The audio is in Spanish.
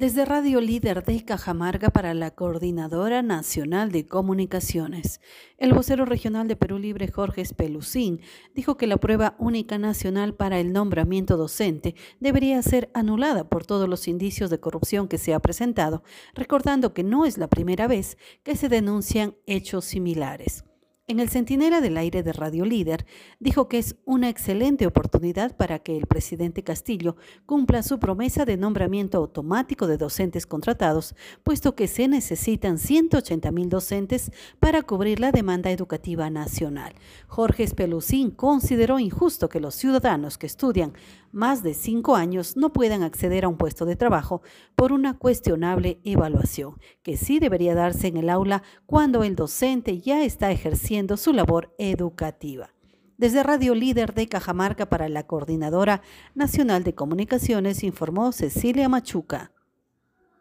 Desde Radio Líder de Cajamarca para la Coordinadora Nacional de Comunicaciones, el vocero regional de Perú Libre, Jorge Espelucín, dijo que la prueba única nacional para el nombramiento docente debería ser anulada por todos los indicios de corrupción que se ha presentado, recordando que no es la primera vez que se denuncian hechos similares. En el Centinela del Aire de Radio Líder dijo que es una excelente oportunidad para que el presidente Castillo cumpla su promesa de nombramiento automático de docentes contratados, puesto que se necesitan 180 mil docentes para cubrir la demanda educativa nacional. Jorge Espelucín consideró injusto que los ciudadanos que estudian más de cinco años no puedan acceder a un puesto de trabajo por una cuestionable evaluación, que sí debería darse en el aula cuando el docente ya está ejerciendo su labor educativa. Desde Radio Líder de Cajamarca para la Coordinadora Nacional de Comunicaciones informó Cecilia Machuca.